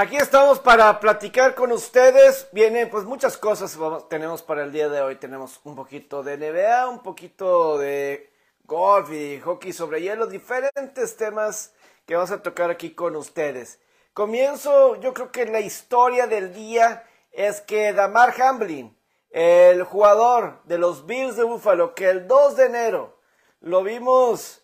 Aquí estamos para platicar con ustedes. Vienen pues muchas cosas tenemos para el día de hoy. Tenemos un poquito de NBA, un poquito de golf y hockey sobre hielo, diferentes temas que vamos a tocar aquí con ustedes. Comienzo, yo creo que la historia del día es que Damar Hamlin, el jugador de los Bills de Buffalo, que el 2 de enero lo vimos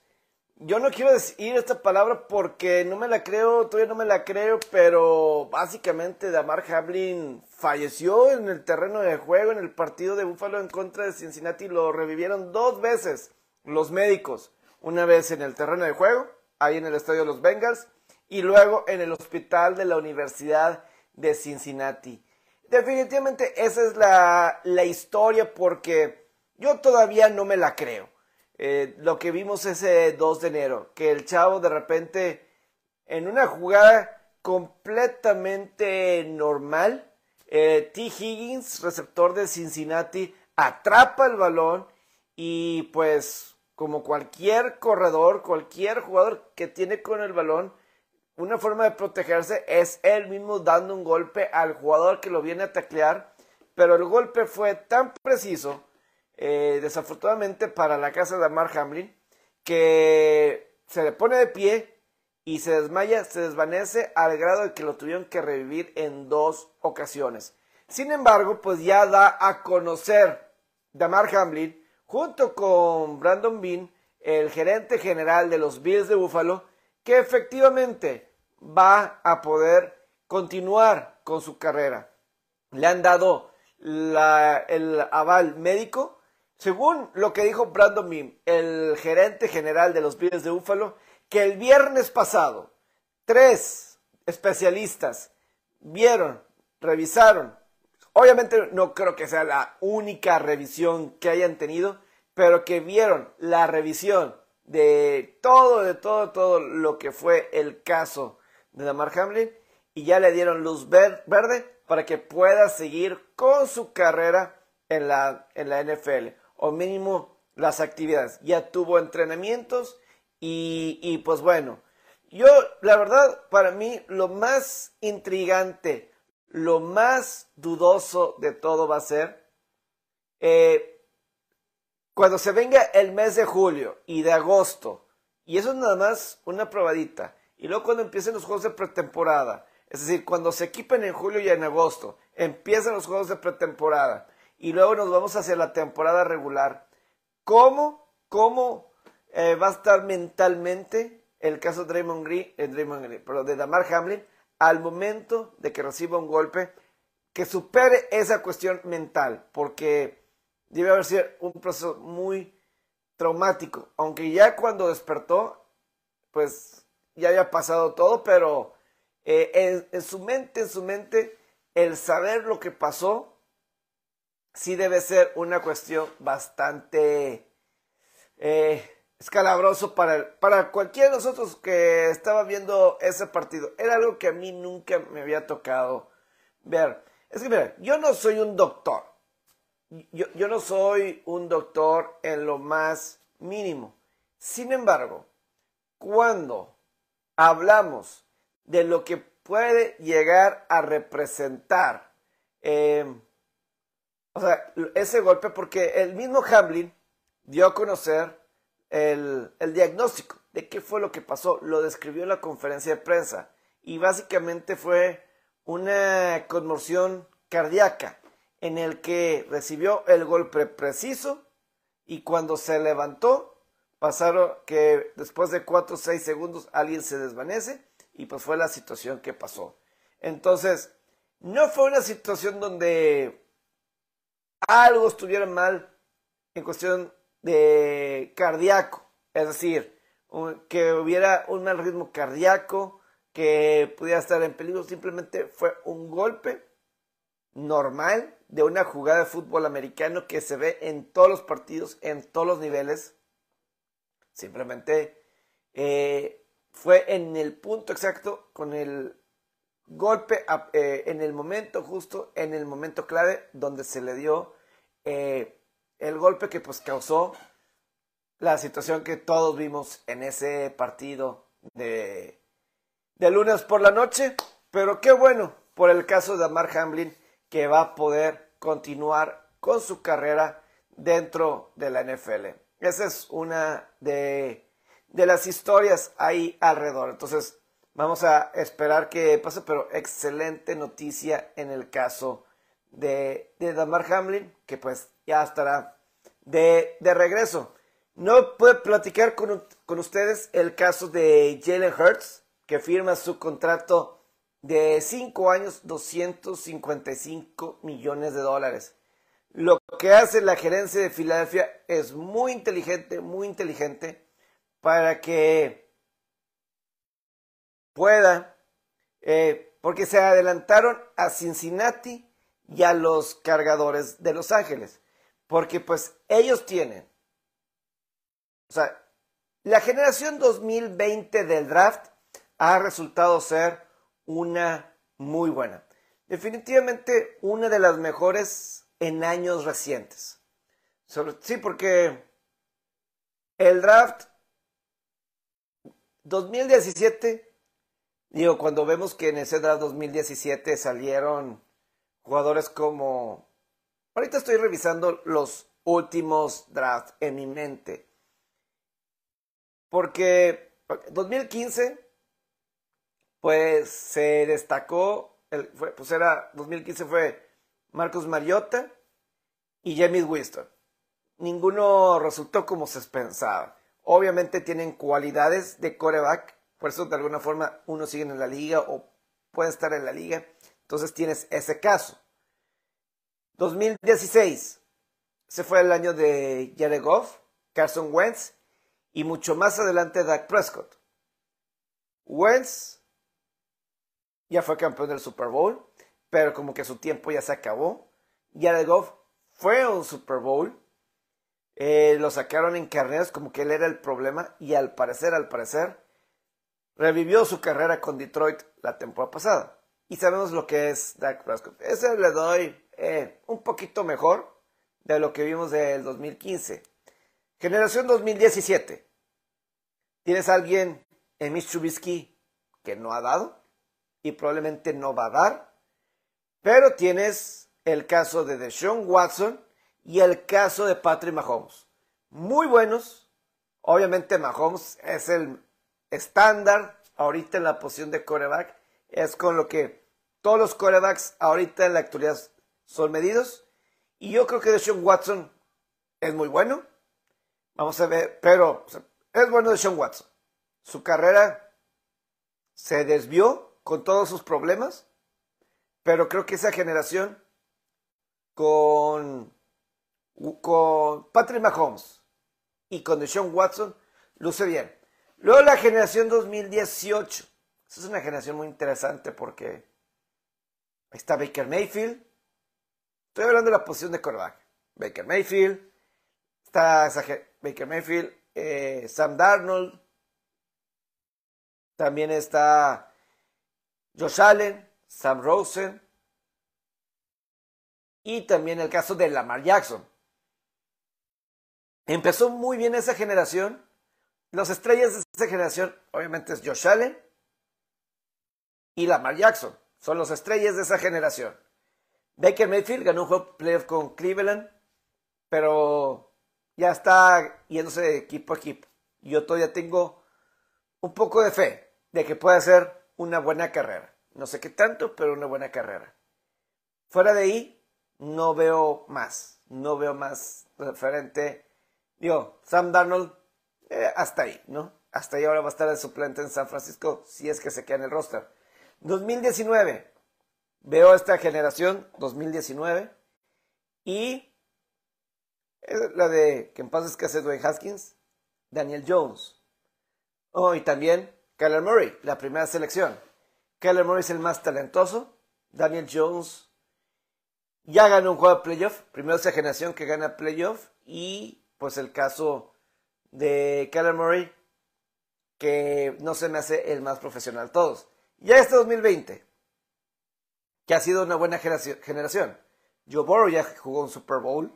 yo no quiero decir esta palabra porque no me la creo, todavía no me la creo, pero básicamente Damar Hamlin falleció en el terreno de juego en el partido de Buffalo en contra de Cincinnati. Lo revivieron dos veces los médicos. Una vez en el terreno de juego, ahí en el estadio de los Bengals, y luego en el hospital de la Universidad de Cincinnati. Definitivamente esa es la, la historia porque yo todavía no me la creo. Eh, lo que vimos ese 2 de enero, que el chavo de repente, en una jugada completamente normal, eh, T. Higgins, receptor de Cincinnati, atrapa el balón y pues como cualquier corredor, cualquier jugador que tiene con el balón, una forma de protegerse es él mismo dando un golpe al jugador que lo viene a taclear, pero el golpe fue tan preciso eh, desafortunadamente para la casa de Amar Hamlin, que se le pone de pie y se desmaya, se desvanece al grado de que lo tuvieron que revivir en dos ocasiones. Sin embargo, pues ya da a conocer Damar Hamlin, junto con Brandon Bean, el gerente general de los Bills de Buffalo, que efectivamente va a poder continuar con su carrera. Le han dado el aval médico según lo que dijo Brandon Mim, el gerente general de los Bills de Búfalo, que el viernes pasado tres especialistas vieron, revisaron, obviamente no creo que sea la única revisión que hayan tenido, pero que vieron la revisión de todo, de todo, todo lo que fue el caso de Damar Hamlin y ya le dieron luz verde para que pueda seguir con su carrera en la, en la NFL o mínimo las actividades. Ya tuvo entrenamientos y, y pues bueno, yo la verdad para mí lo más intrigante, lo más dudoso de todo va a ser eh, cuando se venga el mes de julio y de agosto, y eso es nada más una probadita, y luego cuando empiecen los juegos de pretemporada, es decir, cuando se equipen en julio y en agosto, empiezan los juegos de pretemporada, y luego nos vamos hacia la temporada regular. ¿Cómo, cómo eh, va a estar mentalmente el caso de Draymond Green, eh, Green, pero de Damar Hamlin al momento de que reciba un golpe que supere esa cuestión mental? Porque debe haber sido un proceso muy traumático, aunque ya cuando despertó, pues ya había pasado todo, pero eh, en su mente, en su mente, el saber lo que pasó sí debe ser una cuestión bastante eh, escalabroso para, para cualquiera de nosotros que estaba viendo ese partido. Era algo que a mí nunca me había tocado ver. Es que, mira, yo no soy un doctor. Yo, yo no soy un doctor en lo más mínimo. Sin embargo, cuando hablamos de lo que puede llegar a representar eh, o sea, ese golpe, porque el mismo Hamlin dio a conocer el, diagnóstico de qué fue lo que pasó, lo describió en la conferencia de prensa y básicamente fue una conmoción cardíaca en el que recibió el golpe preciso y cuando se levantó pasaron que después de 4 o 6 segundos alguien se desvanece y pues fue la situación que pasó. Entonces, no fue una situación donde algo estuviera mal en cuestión de cardíaco, es decir, que hubiera un mal ritmo cardíaco, que pudiera estar en peligro, simplemente fue un golpe normal de una jugada de fútbol americano que se ve en todos los partidos, en todos los niveles. Simplemente eh, fue en el punto exacto, con el golpe eh, en el momento justo, en el momento clave, donde se le dio eh, el golpe que pues causó la situación que todos vimos en ese partido de, de lunes por la noche, Pero qué bueno por el caso de Mark Hamlin que va a poder continuar con su carrera dentro de la NFL. Esa es una de, de las historias ahí alrededor. Entonces, vamos a esperar que pase, pero excelente noticia en el caso de, Damar Hamlin, que pues ya estará de, de regreso. No puedo platicar con, con, ustedes el caso de Jalen Hurts, que firma su contrato de 5 años, 255 millones de dólares. Lo que hace la gerencia de Filadelfia es muy inteligente, muy inteligente, para que pueda, eh, porque se adelantaron a Cincinnati y a los cargadores de Los Ángeles, porque pues ellos tienen, o sea, la generación 2020 del draft ha resultado ser una muy buena. Definitivamente una de las mejores en años recientes. sí, porque el draft 2017, digo, cuando vemos que en ese draft 2017 salieron jugadores como... Ahorita estoy revisando los últimos drafts en mi mente. Porque 2015 pues se destacó, el, pues era 2015 fue Marcos Mariota y James Winston. Ninguno resultó como se pensaba. Obviamente tienen cualidades de coreback, por eso de alguna forma uno sigue en la liga o puede estar en la liga. Entonces tienes ese caso. 2016 se fue el año de Jared Goff, Carson Wentz y mucho más adelante Dak Prescott. Wentz ya fue campeón del Super Bowl, pero como que su tiempo ya se acabó. Jared Goff fue un Super Bowl, eh, lo sacaron en carreras como que él era el problema y al parecer, al parecer, revivió su carrera con Detroit la temporada pasada. Y sabemos lo que es Dak Prescott. Ese le doy eh, un poquito mejor de lo que vimos del 2015. Generación 2017. ¿Tienes a alguien en Mitch Trubisky que no ha dado? y probablemente no va a dar. Pero tienes el caso de Deshaun Watson y el caso de Patrick Mahomes. Muy buenos. Obviamente Mahomes es el estándar ahorita en la posición de coreback. Es con lo que todos los corebacks ahorita en la actualidad son medidos. Y yo creo que Deshaun Watson es muy bueno. Vamos a ver, pero es bueno Deshaun Watson. Su carrera se desvió con todos sus problemas, pero creo que esa generación con, con Patrick Mahomes y con Deshaun Watson luce bien. Luego la generación 2018. Esa es una generación muy interesante porque está Baker Mayfield. Estoy hablando de la posición de quarterback. Baker Mayfield. Está Baker Mayfield. Eh, Sam Darnold. También está Josh Allen, Sam Rosen y también el caso de Lamar Jackson. Empezó muy bien esa generación. Los estrellas de esa generación, obviamente, es Josh Allen y Lamar Jackson. Son los estrellas de esa generación. Baker Mayfield ganó un juego playoff con Cleveland, pero ya está yéndose de equipo a equipo. Yo todavía tengo un poco de fe de que puede ser una buena carrera. No sé qué tanto, pero una buena carrera. Fuera de ahí, no veo más. No veo más referente. Digo, Sam Darnold, eh, hasta ahí, ¿no? Hasta ahí ahora va a estar el suplente en San Francisco, si es que se queda en el roster. 2019. Veo esta generación, 2019. Y la de que en paz hace Dwayne Haskins, Daniel Jones. Oh, y también Kyler Murray, la primera selección. Kyler Murray es el más talentoso. Daniel Jones ya ganó un juego de playoff. Primero esa generación que gana playoff. Y pues el caso de Kyler Murray, que no se me hace el más profesional todos. Ya este 2020, que ha sido una buena generación. Joe Burrow ya jugó un Super Bowl.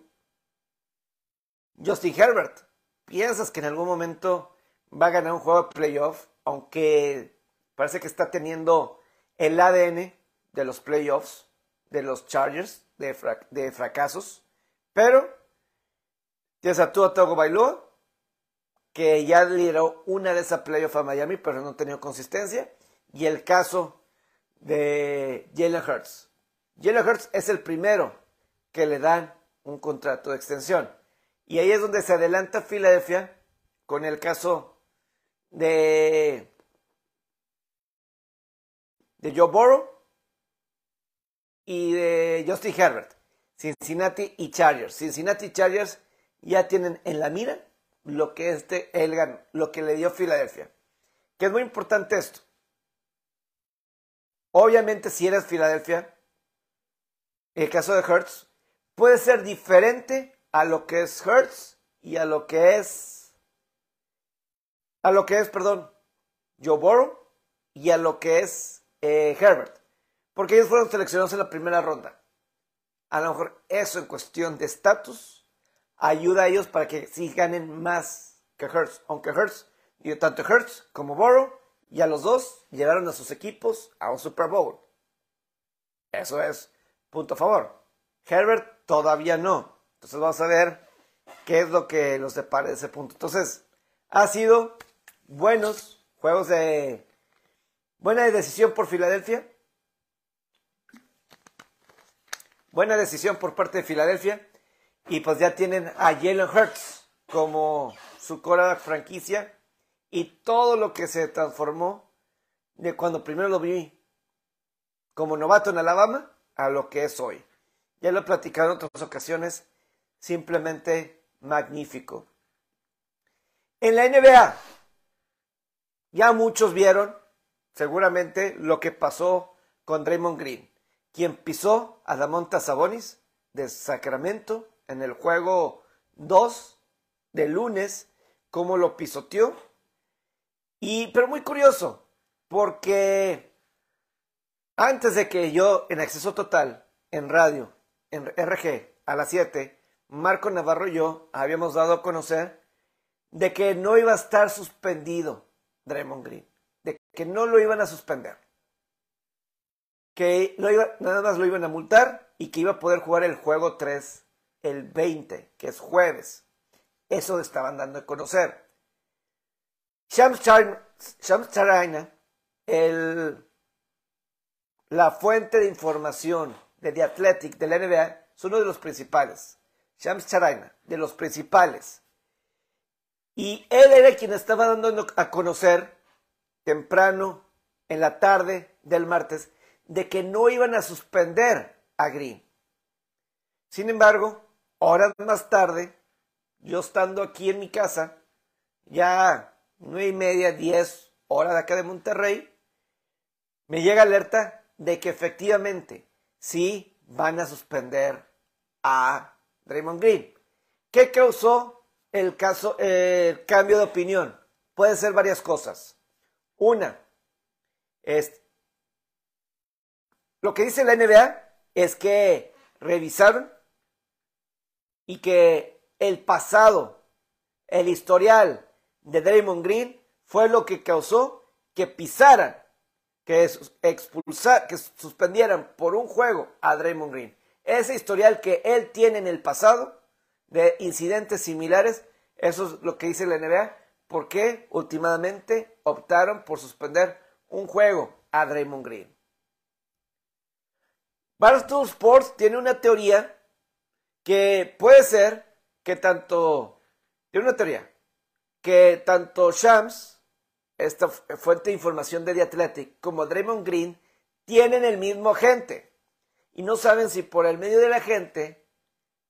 Justin Herbert, ¿piensas que en algún momento va a ganar un juego de playoff? Aunque parece que está teniendo el ADN de los playoffs, de los Chargers, de, de fracasos, pero tienes a Tua Togo Bailoa, que ya lideró una de esas playoffs a Miami, pero no ha tenido consistencia, y el caso de Jalen Hurts. Jalen Hurts es el primero que le dan un contrato de extensión. Y ahí es donde se adelanta Filadelfia con el caso de, de Joe Burrow y de Justin Herbert. Cincinnati y Chargers. Cincinnati y Chargers ya tienen en la mira lo que este Elgan, lo que le dio Filadelfia. Que es muy importante esto. Obviamente, si eres Filadelfia, el caso de Hertz puede ser diferente a lo que es Hertz y a lo que es a lo que es, perdón, Joe Burrow y a lo que es eh, Herbert, porque ellos fueron seleccionados en la primera ronda. A lo mejor eso en cuestión de estatus ayuda a ellos para que sí ganen más que Hertz, aunque Hertz, tanto Hertz como Burrow, y a los dos llevaron a sus equipos a un Super Bowl. Eso es punto a favor. Herbert todavía no. Entonces vamos a ver qué es lo que los depara de ese punto. Entonces, ha sido buenos juegos de buena decisión por Filadelfia. Buena decisión por parte de Filadelfia. Y pues ya tienen a Jalen Hurts como su cora franquicia. Y todo lo que se transformó de cuando primero lo vi como novato en Alabama a lo que es hoy. Ya lo he platicado en otras ocasiones. Simplemente magnífico. En la NBA, ya muchos vieron seguramente lo que pasó con Draymond Green, quien pisó a Damonta Sabonis de Sacramento en el juego 2 de lunes, cómo lo pisoteó. Y, pero muy curioso, porque antes de que yo en acceso total, en radio, en RG, a las 7, Marco Navarro y yo habíamos dado a conocer de que no iba a estar suspendido Draymond Green, de que no lo iban a suspender, que iba, nada más lo iban a multar y que iba a poder jugar el juego 3 el 20, que es jueves. Eso estaban dando a conocer. Shams Charina, el, la fuente de información de The Athletic de la NBA, es uno de los principales. Shams Charina, de los principales. Y él era quien estaba dando a conocer temprano en la tarde del martes de que no iban a suspender a Green. Sin embargo, horas más tarde, yo estando aquí en mi casa, ya nueve y media, diez horas de acá de Monterrey, me llega alerta de que efectivamente sí van a suspender a Draymond Green. ¿Qué causó el caso, el cambio de opinión. Puede ser varias cosas. Una, es, lo que dice la NBA es que revisaron y que el pasado, el historial de Draymond Green fue lo que causó que pisaran, que expulsar, que suspendieran por un juego a Draymond Green. Ese historial que él tiene en el pasado de incidentes similares. Eso es lo que dice la NBA. porque últimamente optaron por suspender un juego a Draymond Green? Barstool Sports tiene una teoría que puede ser que tanto, tiene una teoría, que tanto Shams, esta fuente de información de The Athletic, como Draymond Green tienen el mismo agente. Y no saben si por el medio de la gente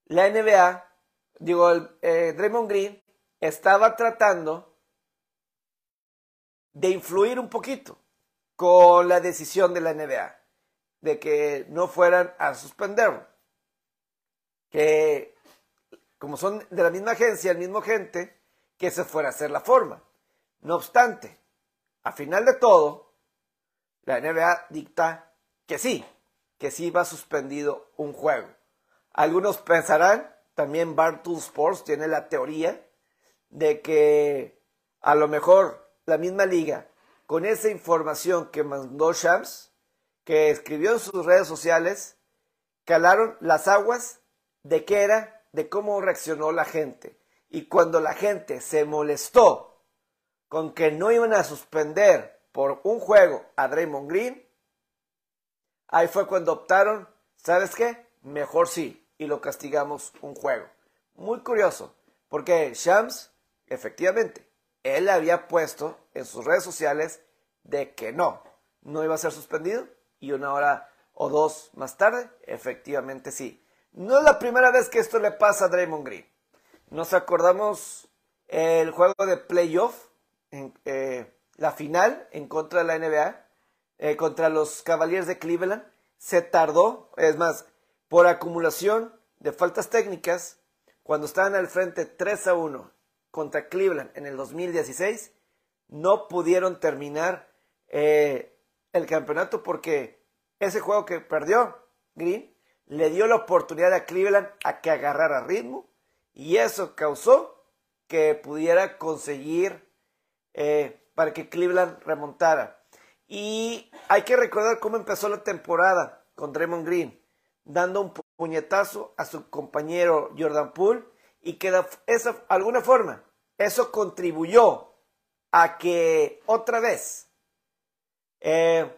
la NBA digo, eh, Draymond Green estaba tratando de influir un poquito con la decisión de la NBA de que no fueran a suspenderlo. Que como son de la misma agencia, el mismo gente, que se fuera a hacer la forma. No obstante, a final de todo, la NBA dicta que sí, que sí va suspendido un juego. Algunos pensarán también Bartool Sports tiene la teoría de que a lo mejor la misma liga, con esa información que mandó Shams, que escribió en sus redes sociales, calaron las aguas de qué era, de cómo reaccionó la gente. Y cuando la gente se molestó con que no iban a suspender por un juego a Draymond Green, ahí fue cuando optaron, ¿sabes qué? Mejor sí, y lo castigamos un juego. Muy curioso, porque Shams, efectivamente, él había puesto en sus redes sociales de que no, no iba a ser suspendido y una hora o dos más tarde, efectivamente sí. No es la primera vez que esto le pasa a Draymond Green. Nos acordamos el juego de playoff, en, eh, la final en contra de la NBA, eh, contra los Cavaliers de Cleveland. Se tardó, es más, por acumulación de faltas técnicas, cuando estaban al frente 3 a 1 contra Cleveland en el 2016, no pudieron terminar eh, el campeonato porque ese juego que perdió Green le dio la oportunidad a Cleveland a que agarrara ritmo y eso causó que pudiera conseguir eh, para que Cleveland remontara. Y hay que recordar cómo empezó la temporada con Draymond Green, dando un puñetazo a su compañero Jordan Poole y que de esa, alguna forma eso contribuyó a que otra vez eh,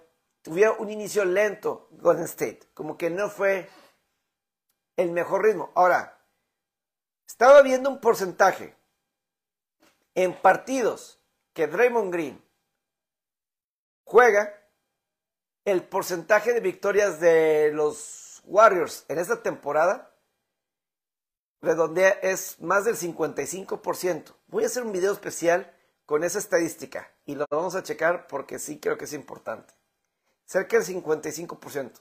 tuviera un inicio lento Golden State, como que no fue el mejor ritmo. Ahora, estaba viendo un porcentaje en partidos que Draymond Green juega, el porcentaje de victorias de los Warriors en esta temporada redondea es más del 55%. Voy a hacer un video especial con esa estadística y lo vamos a checar porque sí creo que es importante. Cerca del 55%.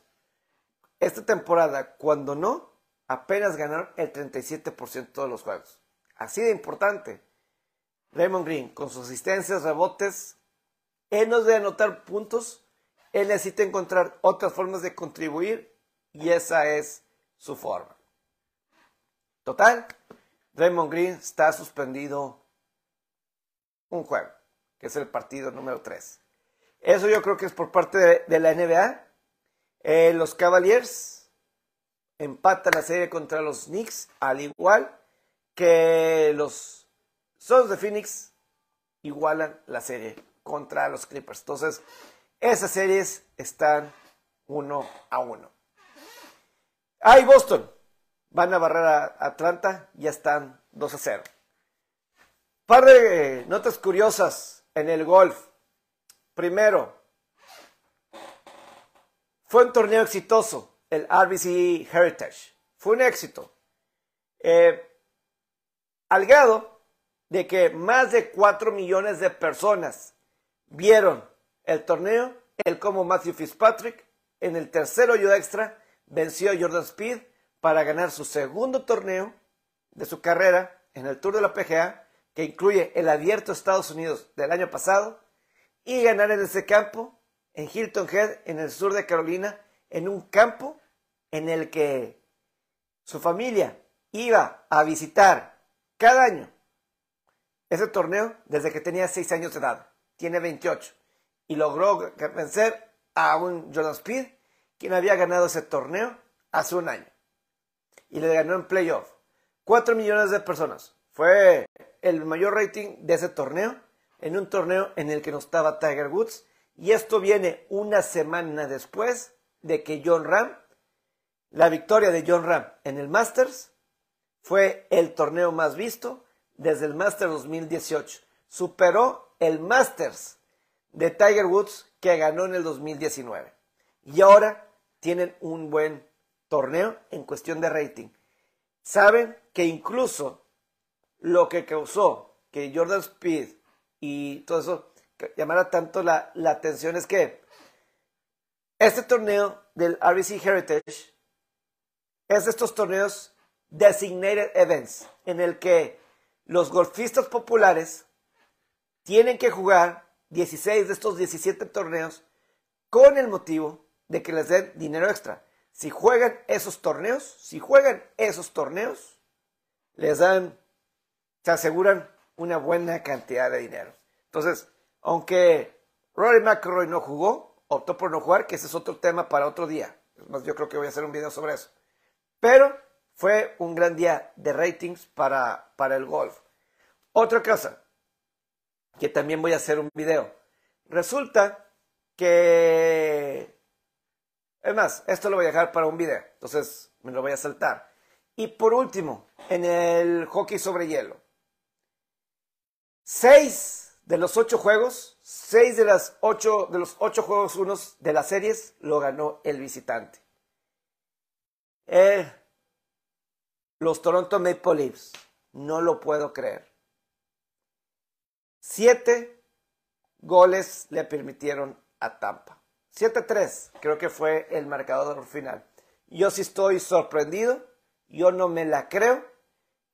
Esta temporada, cuando no, apenas ganaron el 37% de los juegos. Así de importante. Raymond Green, con sus asistencias, rebotes, él nos debe anotar puntos, él necesita encontrar otras formas de contribuir y esa es su forma. Total, Raymond Green está suspendido un juego, que es el partido número 3. Eso yo creo que es por parte de, la NBA. Eh, los Cavaliers empatan la serie contra los Knicks, al igual que los Suns de Phoenix igualan la serie contra los Clippers. Entonces, esas series están uno a uno. Ahí Boston. Van a barrer a Atlanta, ya están 2 a 0. Par de notas curiosas en el golf. Primero, fue un torneo exitoso, el RBC Heritage. Fue un éxito. Eh, al grado de que más de 4 millones de personas vieron el torneo, el como Matthew Fitzpatrick en el tercer hoyo extra venció a Jordan Speed para ganar su segundo torneo de su carrera en el Tour de la PGA que incluye el abierto Estados Unidos del año pasado, y ganar en ese campo, en Hilton Head, en el sur de Carolina, en un campo en el que su familia iba a visitar cada año ese torneo desde que tenía 6 años de edad. Tiene 28. Y logró vencer a un Jordan Speed, quien había ganado ese torneo hace un año. Y le ganó en playoff. 4 millones de personas. Fue el mayor rating de ese torneo, en un torneo en el que no estaba Tiger Woods. Y esto viene una semana después de que John Ram, la victoria de John Ram en el Masters, fue el torneo más visto desde el Masters 2018. Superó el Masters de Tiger Woods que ganó en el 2019. Y ahora tienen un buen torneo en cuestión de rating. Saben que incluso lo que causó que Jordan Speed y todo eso llamara tanto la, atención es que este torneo del RBC Heritage es de estos torneos designated events en el que los golfistas populares tienen que jugar 16 de estos 17 torneos con el motivo de que les den dinero extra. Si juegan esos torneos, si juegan esos torneos, les dan se aseguran una buena cantidad de dinero. Entonces, aunque Rory McIlroy no jugó, optó por no jugar, que ese es otro tema para otro día. más, yo creo que voy a hacer un video sobre eso. Pero fue un gran día de ratings para, para el golf. Otra cosa, que también voy a hacer un video. Resulta que... Es más, esto lo voy a dejar para un video, entonces me lo voy a saltar. Y por último, en el hockey sobre hielo. Seis de los ocho juegos, seis de, las ocho, de los ocho juegos de las series lo ganó el visitante. Eh, los Toronto Maple Leafs, no lo puedo creer. Siete goles le permitieron a Tampa. 7-3 creo que fue el marcador final. Yo sí estoy sorprendido, yo no me la creo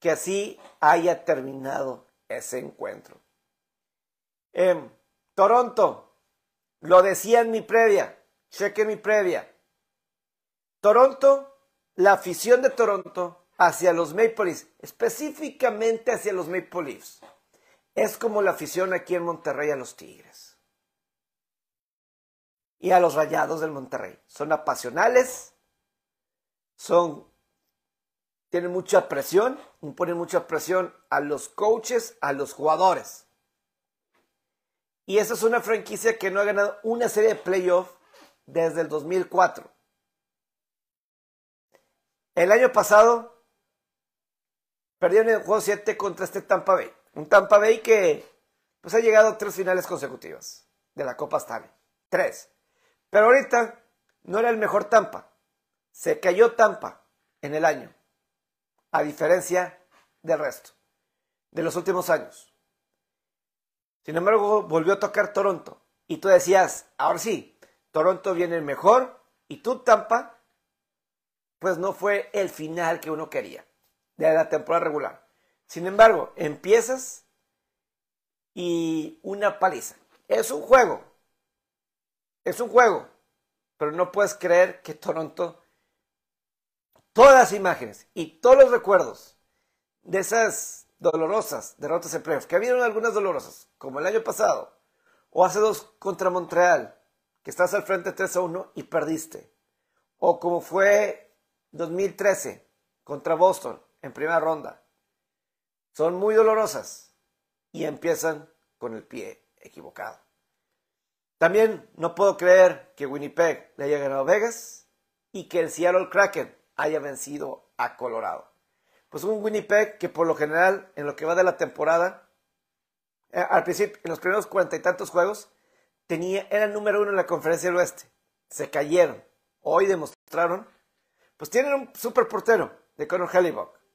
que así haya terminado ese encuentro. Em, Toronto, lo decía en mi previa, cheque mi previa. Toronto, la afición de Toronto hacia los Maple Leafs, específicamente hacia los Maple Leafs, es como la afición aquí en Monterrey a los Tigres. Y a los Rayados del Monterrey. Son apasionales, son tienen mucha presión, imponen mucha presión a los coaches, a los jugadores. Y esa es una franquicia que no ha ganado una serie de playoff desde el 2004. El año pasado perdieron el juego 7 contra este Tampa Bay. Un Tampa Bay que pues, ha llegado a tres finales consecutivas de la Copa Stanley. Tres. Pero ahorita no era el mejor Tampa. Se cayó Tampa en el año. A diferencia del resto. De los últimos años. Sin embargo, volvió a tocar Toronto. Y tú decías, ahora sí, Toronto viene mejor. Y tú, Tampa, pues no fue el final que uno quería de la temporada regular. Sin embargo, empiezas y una paliza. Es un juego. Es un juego. Pero no puedes creer que Toronto, todas las imágenes y todos los recuerdos de esas dolorosas derrotas en playoffs, que habían algunas dolorosas, como el año pasado, o hace dos contra Montreal, que estás al frente 3 a 1 y perdiste, o como fue 2013 contra Boston en primera ronda, son muy dolorosas y empiezan con el pie equivocado. También no puedo creer que Winnipeg le haya ganado a Vegas y que el Seattle Kraken haya vencido a Colorado. Pues un Winnipeg que por lo general en lo que va de la temporada, eh, al principio, en los primeros cuarenta y tantos juegos, tenía, era el número uno en la conferencia del oeste. Se cayeron. Hoy demostraron, pues tienen un super portero de Conor Hellebuck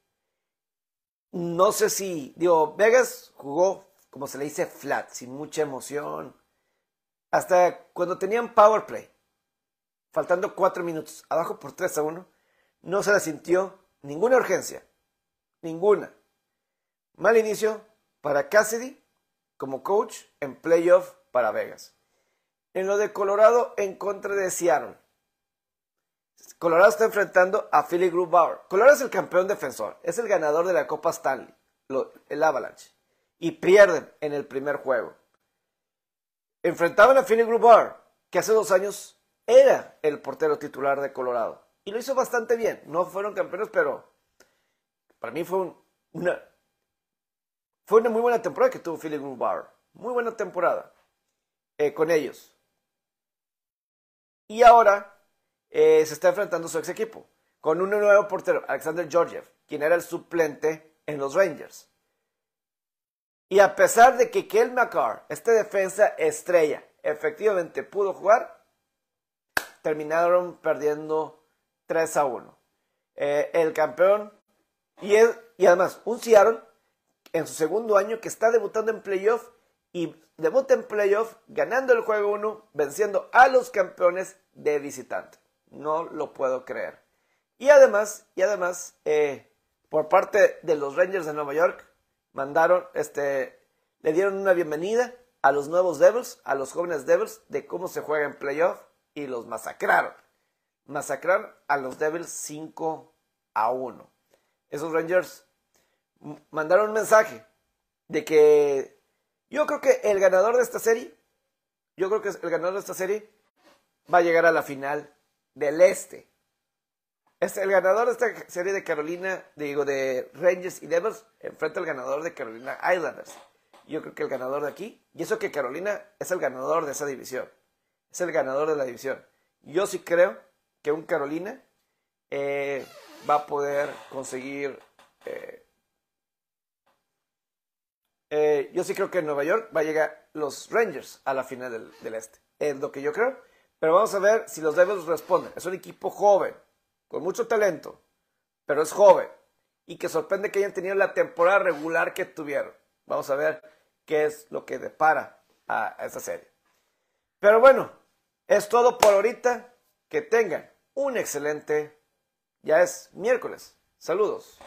no sé si, digo, Vegas jugó, como se le dice, flat, sin mucha emoción. Hasta cuando tenían power play, faltando cuatro minutos, abajo por 3 a 1, no se la sintió ninguna urgencia. Ninguna. Mal inicio para Cassidy como coach en playoff para Vegas. En lo de Colorado en contra de Seattle. Colorado está enfrentando a Philly Grubauer. Colorado es el campeón defensor, es el ganador de la Copa Stanley, el Avalanche, y pierden en el primer juego. Enfrentaban a Philly Grubauer, que hace dos años era el portero titular de Colorado, lo hizo bastante bien. No fueron campeones, pero para mí fue una fue una muy buena temporada que tuvo Philly Grubauer, muy buena temporada eh, con ellos. Y ahora eh, se está enfrentando su ex equipo con un nuevo portero, Alexander Georgiev, quien era el suplente en los Rangers. Y a pesar de que Kel McCarr, este defensa estrella, efectivamente pudo jugar, terminaron perdiendo 3 a 1. Eh, el campeón, y, y además un Seattle en su segundo año que está debutando en playoff y debuta en playoff ganando el juego 1, venciendo a los campeones de visitante. No lo puedo creer. Y además, y además, eh, por parte de los Rangers de Nueva York, mandaron, este, le dieron una bienvenida a los nuevos Devils, a los jóvenes Devils, de cómo se juega en playoff y los masacraron. Masacraron a los Devils 5 a 1. Esos Rangers mandaron un mensaje de que yo creo que el ganador de esta serie, yo creo que el ganador de esta serie va a llegar a la final del este. Este, el ganador de esta serie de Carolina, digo, de Rangers y Devils, enfrenta al ganador de Carolina Islanders. Yo creo que el ganador de aquí, y eso que Carolina es el ganador de esa división, es el ganador de la división. Yo sí creo que un Carolina eh, va a poder conseguir. Eh, eh, yo sí creo que en Nueva York va a llegar los Rangers a la final del, este. Es lo que yo creo. Pero vamos a ver si los Devils responden. Es un equipo joven con mucho talento, pero es joven y que sorprende que hayan tenido la temporada regular que tuvieron. Vamos a ver qué es lo que depara a, esta serie. Pero bueno, es todo por ahorita. Que tengan un excelente, ya es miércoles. Saludos.